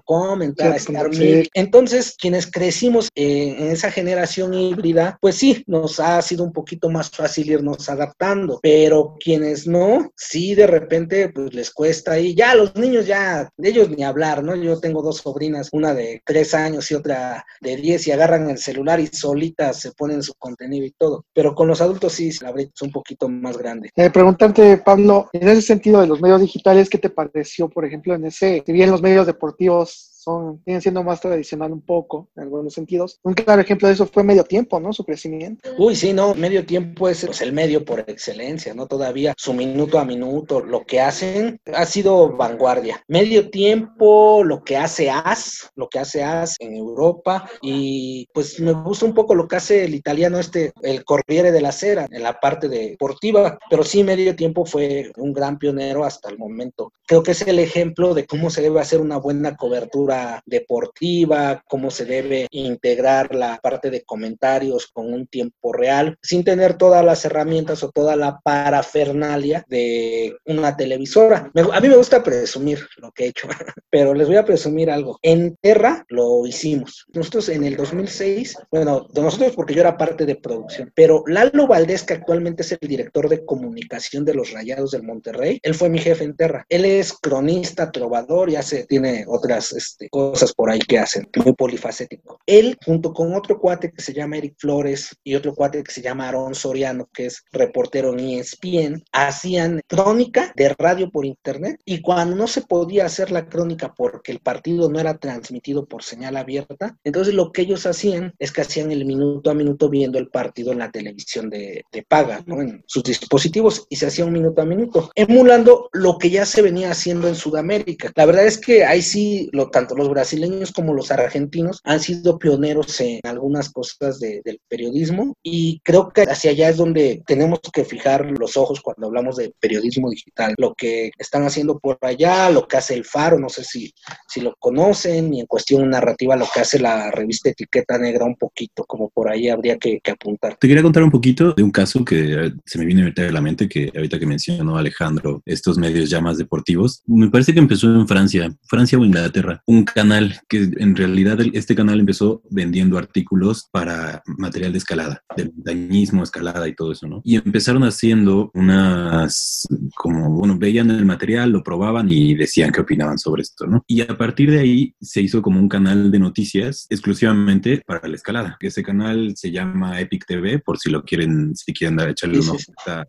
Com, entrar a StarMilk. Entonces, quienes crecimos eh, en esa generación híbrida, pues sí, nos ha sido un poquito más fácil irnos adaptando, pero quienes no, sí de repente pues les cuesta y ya los niños ya, de ellos ni hablar, ¿no? Yo tengo dos sobrinas, una de tres años y otra de diez y agarran el celular y solitas se ponen su contenido y todo, pero con los adultos sí, la brecha es un poquito más grande. Eh, preguntarte, Pablo, en ese sentido de los medios digitales, ¿qué te pareció, por ejemplo, en ese, si bien los medios deportivos objetivos son, siendo más tradicional un poco, en algunos sentidos. Un claro ejemplo de eso fue medio tiempo, ¿no? Su crecimiento. Uy, sí, no, medio tiempo es pues, el medio por excelencia, ¿no? Todavía su minuto a minuto, lo que hacen ha sido vanguardia. Medio tiempo, lo que hace AS, lo que hace AS en Europa, y pues me gusta un poco lo que hace el italiano este, el Corriere de la Sera, en la parte deportiva, pero sí, medio tiempo fue un gran pionero hasta el momento. Creo que es el ejemplo de cómo se debe hacer una buena cobertura deportiva, cómo se debe integrar la parte de comentarios con un tiempo real, sin tener todas las herramientas o toda la parafernalia de una televisora. a mí me gusta presumir lo que he hecho, pero les voy a presumir algo. En Terra lo hicimos. Nosotros en el 2006, bueno, de nosotros porque yo era parte de producción, pero Lalo Valdés, que actualmente es el director de comunicación de los Rayados del Monterrey, él fue mi jefe en Terra. Él es cronista, trovador y hace, tiene otras este, cosas por ahí que hacen, muy polifacético. Él, junto con otro cuate que se llama Eric Flores y otro cuate que se llama Aaron Soriano, que es reportero en ESPN, hacían crónica de radio por internet y cuando no se podía hacer la crónica porque el partido no era transmitido por señal abierta, entonces lo que ellos hacían es que hacían el minuto a minuto viendo el partido en la televisión de, de paga, ¿no? en sus dispositivos y se hacía un minuto a minuto, emulando lo que ya se venía haciendo en Sudamérica. La verdad es que ahí sí, lo, tanto los brasileños como los argentinos han sido pioneros en algunas cosas de, del periodismo y creo que hacia allá es donde tenemos que fijar los ojos cuando hablamos de periodismo digital. Lo que están haciendo por allá, lo que hace el Faro, no sé si, si lo conocen, y en cuestión narrativa lo que hace la revista Etiqueta Negra un poquito, como por ahí habría que, que apuntar. Te quería contar un poquito de un caso que se me viene a la mente, que ahorita que mencionó Alejandro, estos medios ya más deportivos, me parece que empezó en Francia, Francia o Inglaterra, un canal que en realidad este canal empezó vendiendo artículos para material de escalada, de montañismo, escalada y todo eso, ¿no? Y empezaron haciendo unas, como, bueno, veían el material, lo probaban y decían qué opinaban sobre esto, ¿no? Y a partir de ahí se hizo como un canal de noticias exclusivamente para la escalada. Ese canal se llama Epic TV, por si lo quieren, si quieren dar, echarle uno,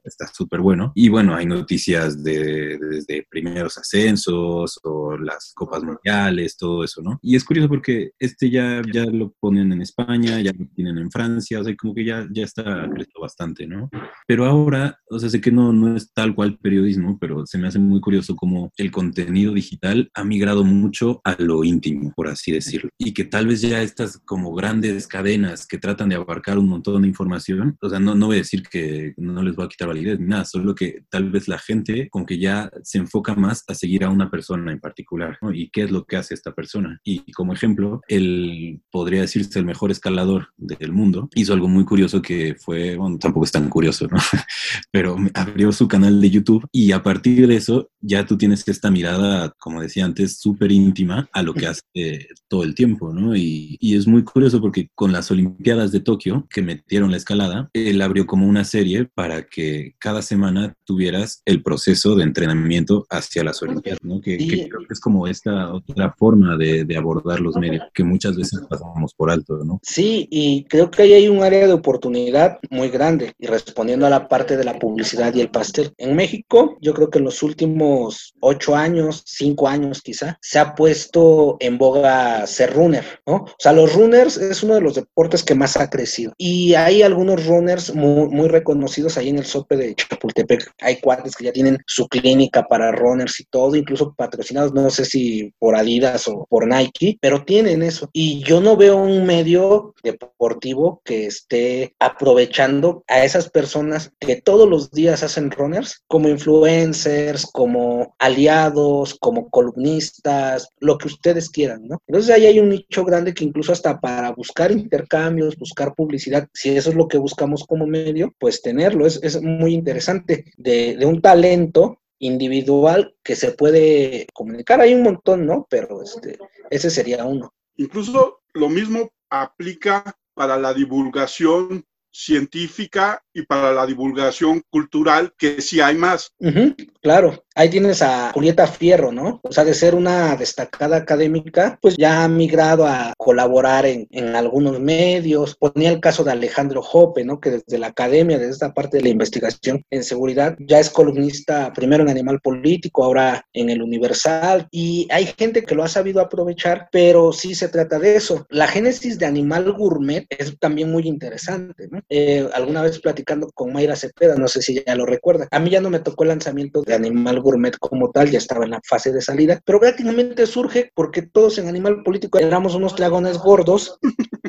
está súper bueno. Y bueno, hay noticias de, desde primeros ascensos o las copas mundiales, todo eso, ¿no? Y es curioso porque este ya, ya lo ponen en España, ya lo tienen en Francia, o sea, como que ya, ya está creciendo bastante, ¿no? Pero ahora o sea, sé que no, no es tal cual periodismo, pero se me hace muy curioso cómo el contenido digital ha migrado mucho a lo íntimo, por así decirlo. Y que tal vez ya estas como grandes cadenas que tratan de abarcar un montón de información, o sea, no, no voy a decir que no les voy a quitar validez ni nada, solo que tal vez la gente con que ya se enfoca más a seguir a una persona en particular, ¿no? Y qué es lo que hace esta persona. Y como ejemplo, él podría decirse el mejor escalador del mundo, hizo algo muy curioso que fue, bueno, tampoco es tan curioso, ¿no? Pero abrió su canal de YouTube y a partir de eso ya tú tienes esta mirada, como decía antes, súper íntima a lo que hace todo el tiempo, ¿no? Y, y es muy curioso porque con las Olimpiadas de Tokio, que metieron la escalada, él abrió como una serie para que cada semana tuvieras el proceso de entrenamiento hacia las Olimpiadas, ¿no? Que, creo que es como esta otra forma de, de, abordar los medios, que muchas veces pasamos por alto, ¿no? Sí, y creo que ahí hay un área de oportunidad muy grande. Y respondiendo a la parte de la publicidad y el pastel, en México, yo creo que en los últimos ocho años, cinco años quizá, se ha puesto en boga ser runner, ¿no? O sea, los runners es uno de los deportes que más ha crecido. Y hay algunos runners muy, muy reconocidos ahí en el sope de Chapultepec. Hay cuates que ya tienen su clínica para runners y todo, incluso patrocinados, no sé si por Adidas por Nike, pero tienen eso. Y yo no veo un medio deportivo que esté aprovechando a esas personas que todos los días hacen runners como influencers, como aliados, como columnistas, lo que ustedes quieran, ¿no? Entonces ahí hay un nicho grande que incluso hasta para buscar intercambios, buscar publicidad, si eso es lo que buscamos como medio, pues tenerlo. Es, es muy interesante de, de un talento individual que se puede comunicar. Hay un montón, ¿no? Pero este, ese sería uno. Incluso lo mismo aplica para la divulgación científica y para la divulgación cultural, que sí hay más. claro, ahí tienes a Julieta Fierro, ¿no? O sea, de ser una destacada académica, pues ya ha migrado a colaborar en, en algunos medios. Ponía el caso de Alejandro Jope, ¿no? Que desde la academia, desde esta parte de la investigación en seguridad, ya es columnista primero en Animal Político, ahora en el Universal. Y hay gente que lo ha sabido aprovechar, pero sí se trata de eso. La génesis de Animal Gourmet es también muy interesante, ¿no? Eh, alguna vez platicando con Mayra Cepeda, no sé si ya lo recuerda. A mí ya no me tocó el lanzamiento de Animal Gourmet como tal, ya estaba en la fase de salida, pero prácticamente surge porque todos en Animal Político éramos unos dragones gordos,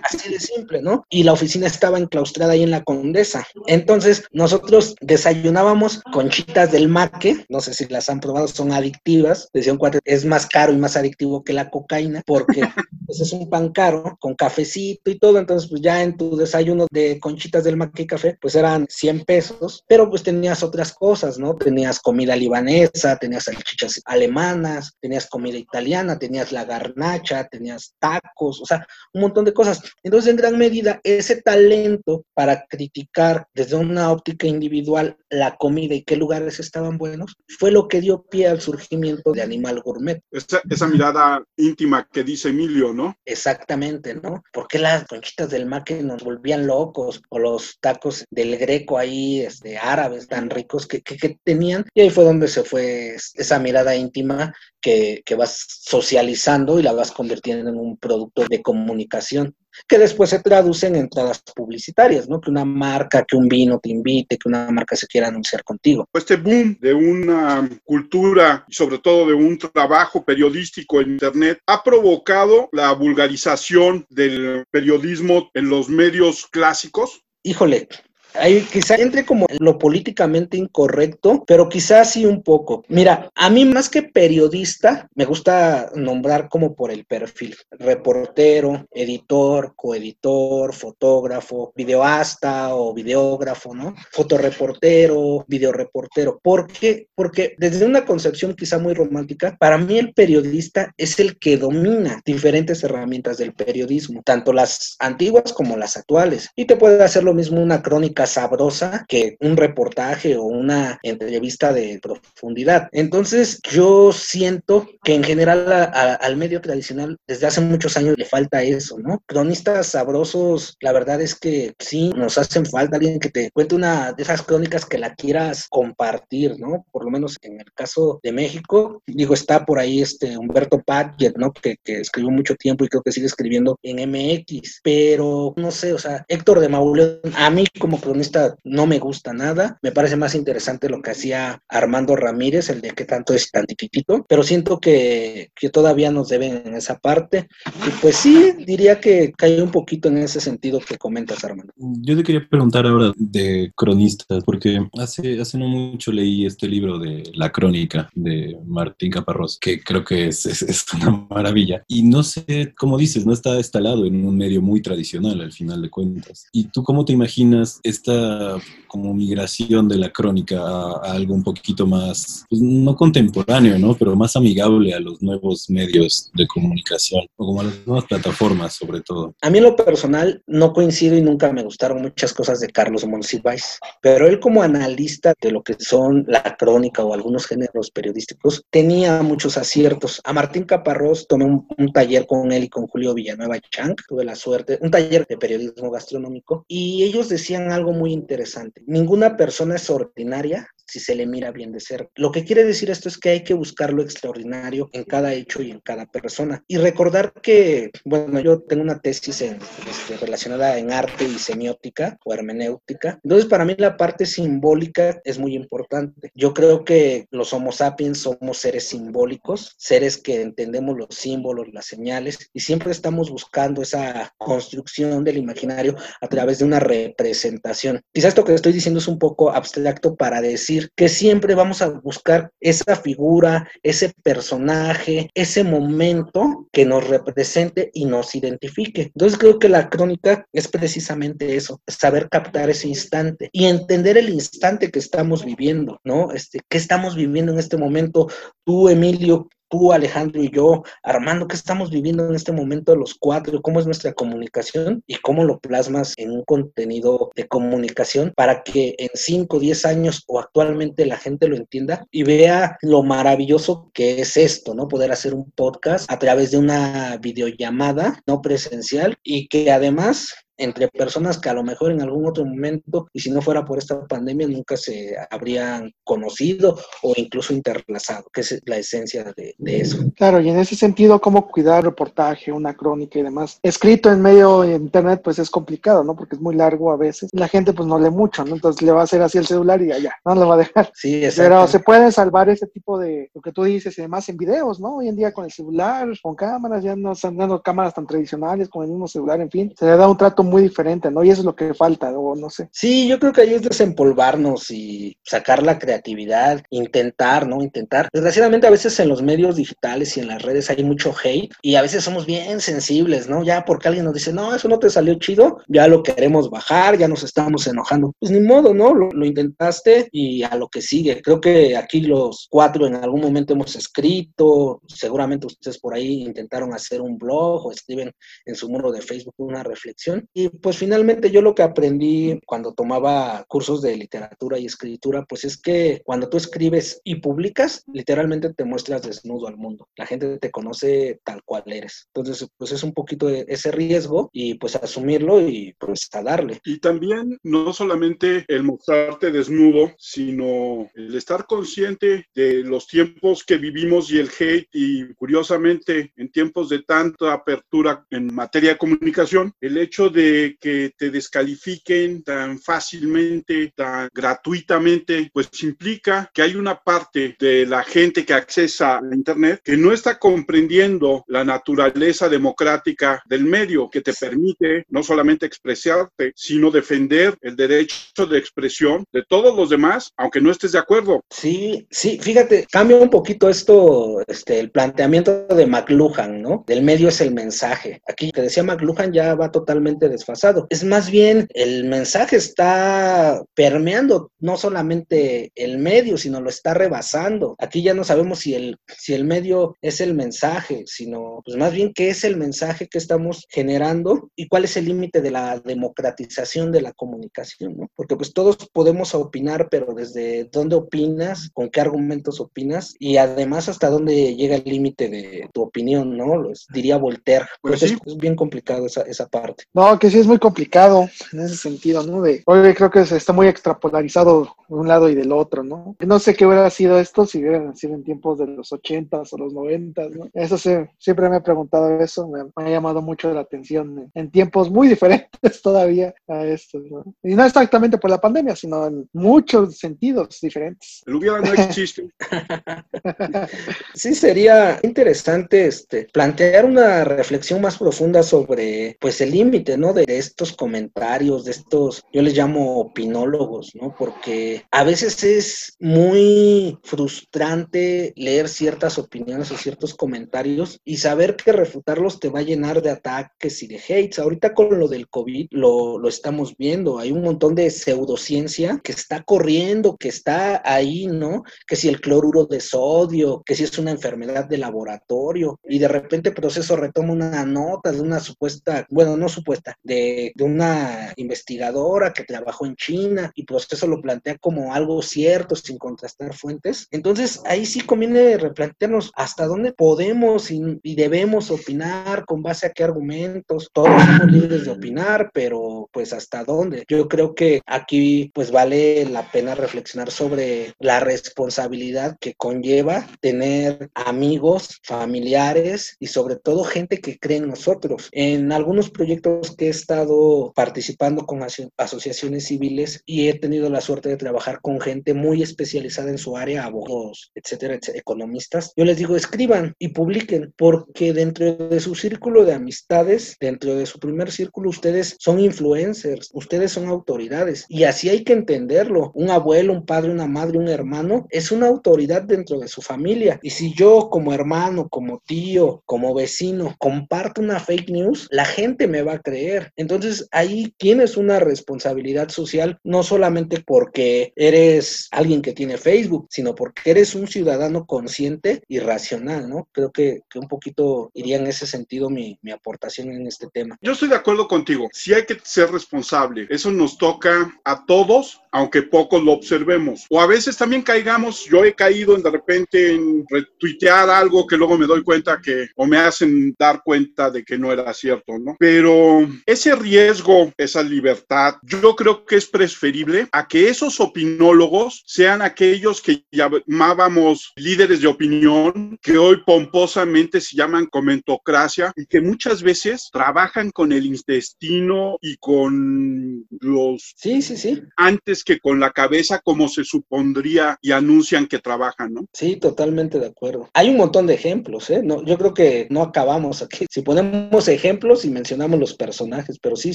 así de simple, ¿no? Y la oficina estaba enclaustrada ahí en la Condesa. Entonces, nosotros desayunábamos conchitas del maque, no sé si las han probado, son adictivas. Decía un cuate, es más caro y más adictivo que la cocaína, porque pues, es un pan caro con cafecito y todo. Entonces, pues ya en tu desayuno de conchitas del Maqui Café, pues eran 100 pesos, pero pues tenías otras cosas, ¿no? Tenías comida libanesa, tenías salchichas alemanas, tenías comida italiana, tenías la garnacha, tenías tacos, o sea, un montón de cosas. Entonces, en gran medida, ese talento para criticar desde una óptica individual la comida y qué lugares estaban buenos, fue lo que dio pie al surgimiento de Animal Gourmet. Esa, esa mirada íntima que dice Emilio, ¿no? Exactamente, ¿no? Porque las conchitas del maque nos volvían locos? los tacos del greco ahí, este, árabes tan ricos que, que, tenían. Y ahí fue donde se fue esa mirada íntima que, que vas socializando y la vas convirtiendo en un producto de comunicación que después se traducen en entradas publicitarias, ¿no? Que una marca, que un vino te invite, que una marca se quiera anunciar contigo. Este boom de una cultura y sobre todo de un trabajo periodístico en Internet ha provocado la vulgarización del periodismo en los medios clásicos híjole, Ahí quizá entre como lo políticamente incorrecto, pero quizás sí un poco. Mira, a mí más que periodista, me gusta nombrar como por el perfil. Reportero, editor, coeditor, fotógrafo, videoasta o videógrafo, ¿no? Fotoreportero, videoreportero. ¿Por qué? Porque desde una concepción quizá muy romántica, para mí el periodista es el que domina diferentes herramientas del periodismo, tanto las antiguas como las actuales. Y te puede hacer lo mismo una crónica sabrosa que un reportaje o una entrevista de profundidad. Entonces, yo siento que en general al medio tradicional desde hace muchos años le falta eso, ¿no? Cronistas sabrosos, la verdad es que sí, nos hacen falta alguien que te cuente una de esas crónicas que la quieras compartir, ¿no? Por lo menos en el caso de México, digo, está por ahí este Humberto Padgett, ¿no? Que, que escribió mucho tiempo y creo que sigue escribiendo en MX, pero no sé, o sea, Héctor de Mauleón, a mí como cronista no me gusta nada. Me parece más interesante lo que hacía Armando Ramírez, el de que tanto es tan tititito, pero siento que, que todavía nos deben en esa parte. Y pues sí, diría que cae un poquito en ese sentido que comentas, Armando. Yo te quería preguntar ahora de cronistas, porque hace, hace no mucho leí este libro de La Crónica de Martín Caparrós, que creo que es, es, es una maravilla. Y no sé, como dices, no está instalado en un medio muy tradicional al final de cuentas. ¿Y tú cómo te imaginas esta como migración de la crónica a, a algo un poquito más, pues, no contemporáneo, ¿no? Pero más amigable a los nuevos medios de comunicación o como a las nuevas plataformas sobre todo? A mí en lo personal no coincido y nunca me gustaron muchas cosas de Carlos Monsiváis, pero él como analista de lo que son la crónica o algunos géneros periodísticos tenía muchos aciertos. A Martín Caparrós tomé un, un taller con él y con Julio Villanueva Chang, tuve la suerte, un taller de periodismo gastronómico y ellos decían algo muy interesante. Ninguna persona es ordinaria si se le mira bien de cerca. Lo que quiere decir esto es que hay que buscar lo extraordinario en cada hecho y en cada persona. Y recordar que, bueno, yo tengo una tesis en, este, relacionada en arte y semiótica o hermenéutica. Entonces, para mí la parte simbólica es muy importante. Yo creo que los Homo sapiens somos seres simbólicos, seres que entendemos los símbolos, las señales, y siempre estamos buscando esa construcción del imaginario a través de una representación. Quizás esto que estoy diciendo es un poco abstracto para decir que siempre vamos a buscar esa figura, ese personaje, ese momento que nos represente y nos identifique. Entonces creo que la crónica es precisamente eso, saber captar ese instante y entender el instante que estamos viviendo, ¿no? Este, ¿qué estamos viviendo en este momento? Tú, Emilio, tú, Alejandro y yo, Armando, qué estamos viviendo en este momento los cuatro, cómo es nuestra comunicación y cómo lo plasmas en un contenido de comunicación para que en 5, 10 años o actualmente la gente lo entienda y vea lo maravilloso que es esto, ¿no? Poder hacer un podcast a través de una videollamada no presencial y que además entre personas que a lo mejor en algún otro momento, y si no fuera por esta pandemia, nunca se habrían conocido o incluso interlazado, que es la esencia de, de eso. Claro, y en ese sentido, cómo cuidar reportaje, una crónica y demás. Escrito en medio de internet, pues es complicado, ¿no? Porque es muy largo a veces. La gente pues no lee mucho, ¿no? Entonces le va a hacer así el celular y ya, no le va a dejar. Sí, exacto. Pero se puede salvar ese tipo de, lo que tú dices y demás en videos, ¿no? Hoy en día con el celular, con cámaras, ya no están dando cámaras tan tradicionales, con el mismo celular, en fin, se le da un trato muy diferente, ¿no? Y eso es lo que falta, o no sé. Sí, yo creo que ahí es desempolvarnos y sacar la creatividad, intentar, ¿no? Intentar. Desgraciadamente a veces en los medios digitales y en las redes hay mucho hate y a veces somos bien sensibles, ¿no? Ya porque alguien nos dice, no, eso no te salió chido, ya lo queremos bajar, ya nos estamos enojando. Pues ni modo, ¿no? Lo, lo intentaste y a lo que sigue. Creo que aquí los cuatro en algún momento hemos escrito, seguramente ustedes por ahí intentaron hacer un blog o escriben en su muro de Facebook una reflexión y pues finalmente yo lo que aprendí cuando tomaba cursos de literatura y escritura, pues es que cuando tú escribes y publicas, literalmente te muestras desnudo al mundo. La gente te conoce tal cual eres. Entonces, pues es un poquito de ese riesgo y pues asumirlo y pues a darle. Y también no solamente el mostrarte desnudo, sino el estar consciente de los tiempos que vivimos y el hate y curiosamente en tiempos de tanta apertura en materia de comunicación, el hecho de que te descalifiquen tan fácilmente, tan gratuitamente, pues implica que hay una parte de la gente que accesa a Internet que no está comprendiendo la naturaleza democrática del medio que te permite no solamente expresarte, sino defender el derecho de expresión de todos los demás, aunque no estés de acuerdo. Sí, sí, fíjate, cambia un poquito esto, este, el planteamiento de McLuhan, ¿no? Del medio es el mensaje. Aquí te decía McLuhan ya va totalmente desfasado. Es más bien el mensaje está permeando no solamente el medio, sino lo está rebasando. Aquí ya no sabemos si el, si el medio es el mensaje, sino pues más bien qué es el mensaje que estamos generando y cuál es el límite de la democratización de la comunicación, ¿no? Porque pues todos podemos opinar, pero desde dónde opinas, con qué argumentos opinas y además hasta dónde llega el límite de tu opinión, ¿no? Los, diría Voltaire. Pues sí. es bien complicado esa, esa parte. No, que que sí es muy complicado en ese sentido, ¿no? De, hoy creo que se está muy extrapolarizado de un lado y del otro, ¿no? No sé qué hubiera sido esto si hubieran sido en tiempos de los ochentas o los noventas, ¿no? Eso sí, siempre me he preguntado eso, me, ha llamado mucho la atención en, tiempos muy diferentes todavía a esto, ¿no? Y no exactamente por la pandemia, sino en muchos sentidos diferentes. El hubiera no existe. sí, sería interesante este, plantear una reflexión más profunda sobre, pues, el límite, ¿no? De, estos comentarios, de estos, yo les llamo opinólogos, ¿no? Porque a veces es muy frustrante leer ciertas opiniones o ciertos comentarios y saber que refutarlos te va a llenar de ataques y de hates. Ahorita con lo del COVID lo, lo estamos viendo, hay un montón de pseudociencia que está corriendo, que está ahí, ¿no? Que si el cloruro de sodio, que si es una enfermedad de laboratorio y de repente proceso retoma una nota de una supuesta, bueno, no supuesta, de, de una investigadora que trabajó en China y proceso lo plantea como algo cierto sin contrastar fuentes. Entonces ahí sí conviene replantearnos hasta dónde podemos y, y debemos opinar, con base a qué argumentos. Todos somos libres de opinar, pero pues hasta dónde. Yo creo que aquí pues vale la pena reflexionar sobre la responsabilidad que conlleva tener amigos, familiares y sobre todo gente que cree en nosotros. En algunos proyectos que he estado participando con asociaciones civiles y he tenido la suerte de trabajar con gente muy especializada en su área, abogados, etcétera, etcétera economistas, yo les digo escriban y publiquen porque dentro de su círculo de amistades, dentro de su primer círculo, ustedes son influencers, ustedes son autoridades y así hay que entenderlo. Un abuelo, un padre, una madre, un hermano es una autoridad dentro de su familia y si yo como hermano, como tío, como vecino comparto una fake news, la gente me va a creer. Entonces ahí tienes una responsabilidad social no solamente porque eres alguien que tiene Facebook, sino porque eres un ciudadano consciente y racional, ¿no? Creo que, un poquito iría en ese sentido mi, mi aportación en este tema. Yo estoy de acuerdo contigo. Sí hay que ser responsable. Eso nos toca a todos, aunque pocos lo observemos. O a veces también caigamos, yo he caído en de repente en retuitear algo que luego me doy cuenta que, o me hacen dar cuenta de que no era cierto, ¿no? Pero ese riesgo, esa libertad, yo creo que es preferible a que esos opinólogos sean aquellos que llamábamos líderes de opinión, que hoy pomposamente se llaman comentocracia y que muchas veces trabajan con el intestino y con los... Sí, sí, sí. Antes que con la cabeza como se supondría y anuncian que trabajan, ¿no? Sí, totalmente de acuerdo. Hay un montón de ejemplos, ¿eh? No, yo creo que no acabamos aquí. Si ponemos ejemplos y mencionamos los personajes, pero sí,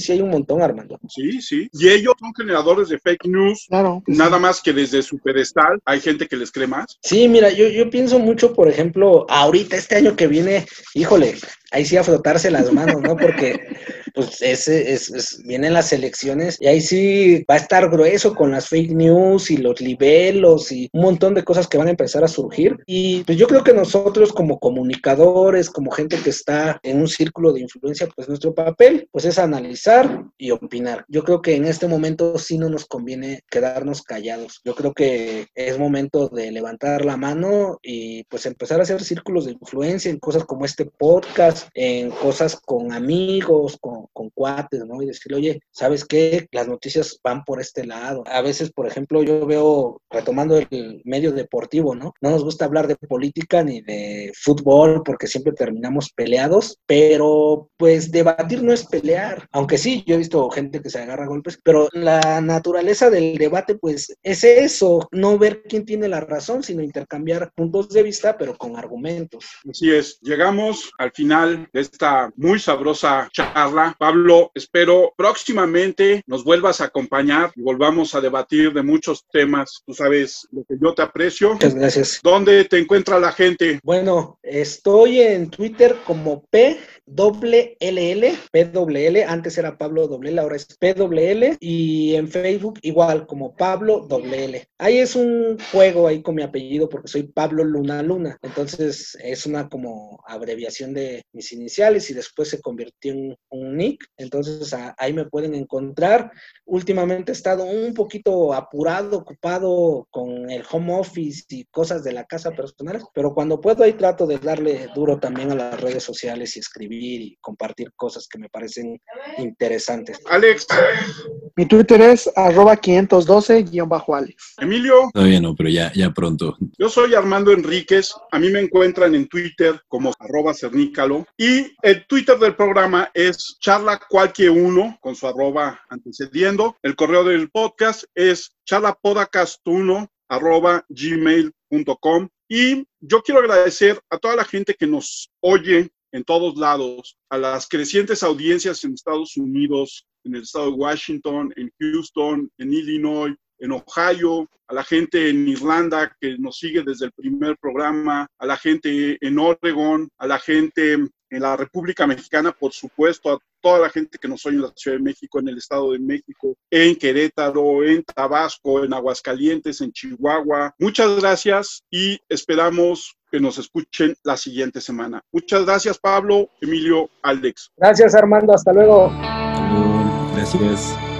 sí hay un montón, Armando. Sí, sí. Y ellos son generadores de fake news. Claro. Nada más que desde su pedestal hay gente que les cree más. Sí, mira, yo, yo pienso mucho, por ejemplo, ahorita, este año que viene, híjole, ahí sí a frotarse las manos, ¿no? Porque pues ese es, vienen las elecciones y ahí sí va a estar grueso con las fake news y los libelos y un montón de cosas que van a empezar a surgir. Y pues yo creo que nosotros como comunicadores, como gente que está en un círculo de influencia, pues nuestro papel pues es analizar y opinar. Yo creo que en este momento sí no nos conviene quedarnos callados. Yo creo que es momento de levantar la mano y pues empezar a hacer círculos de influencia en cosas como este podcast, en cosas con amigos, con con, cuates, ¿no? Y decirle, oye, ¿sabes qué? Las noticias van por este lado. A veces, por ejemplo, yo veo, retomando el medio deportivo, ¿no? No nos gusta hablar de política ni de fútbol porque siempre terminamos peleados, pero pues debatir no es pelear. Aunque sí, yo he visto gente que se agarra golpes, pero la naturaleza del debate, pues es eso, no ver quién tiene la razón, sino intercambiar puntos de vista, pero con argumentos. Así es, llegamos al final de esta muy sabrosa charla Pablo, espero próximamente nos vuelvas a acompañar y volvamos a debatir de muchos temas. Tú sabes lo que yo te aprecio. Muchas gracias. ¿Dónde te encuentra la gente? Bueno, estoy en Twitter como P doble LL, PWL, antes era Pablo doble ahora es PWL y en Facebook igual como Pablo doble L. Ahí es un juego ahí con mi apellido porque soy Pablo Luna Luna, entonces es una como abreviación de mi mis iniciales y después se convirtió en un nick. Entonces ahí me pueden encontrar. Últimamente he estado un poquito apurado, ocupado con el home office y cosas de la casa personal, pero cuando puedo ahí trato de darle duro también a las redes sociales y escribir y compartir cosas que me parecen interesantes. Alex. Mi Twitter es arroba 512-Alex. Emilio. Todavía no, pero ya, ya pronto. Yo soy Armando Enríquez. A mí me encuentran en Twitter como arroba cernícalo. Y el Twitter del programa es charla cualquier uno con su arroba antecediendo. El correo del podcast es charlapodcast1 arroba gmail.com. Y yo quiero agradecer a toda la gente que nos oye en todos lados, a las crecientes audiencias en Estados Unidos, en el estado de Washington, en Houston, en Illinois, en Ohio, a la gente en Irlanda que nos sigue desde el primer programa, a la gente en Oregon, a la gente en la República Mexicana, por supuesto, a toda la gente que nos oye en la Ciudad de México, en el Estado de México, en Querétaro, en Tabasco, en Aguascalientes, en Chihuahua. Muchas gracias y esperamos que nos escuchen la siguiente semana. Muchas gracias, Pablo, Emilio, Alex. Gracias, Armando. Hasta luego. Gracias.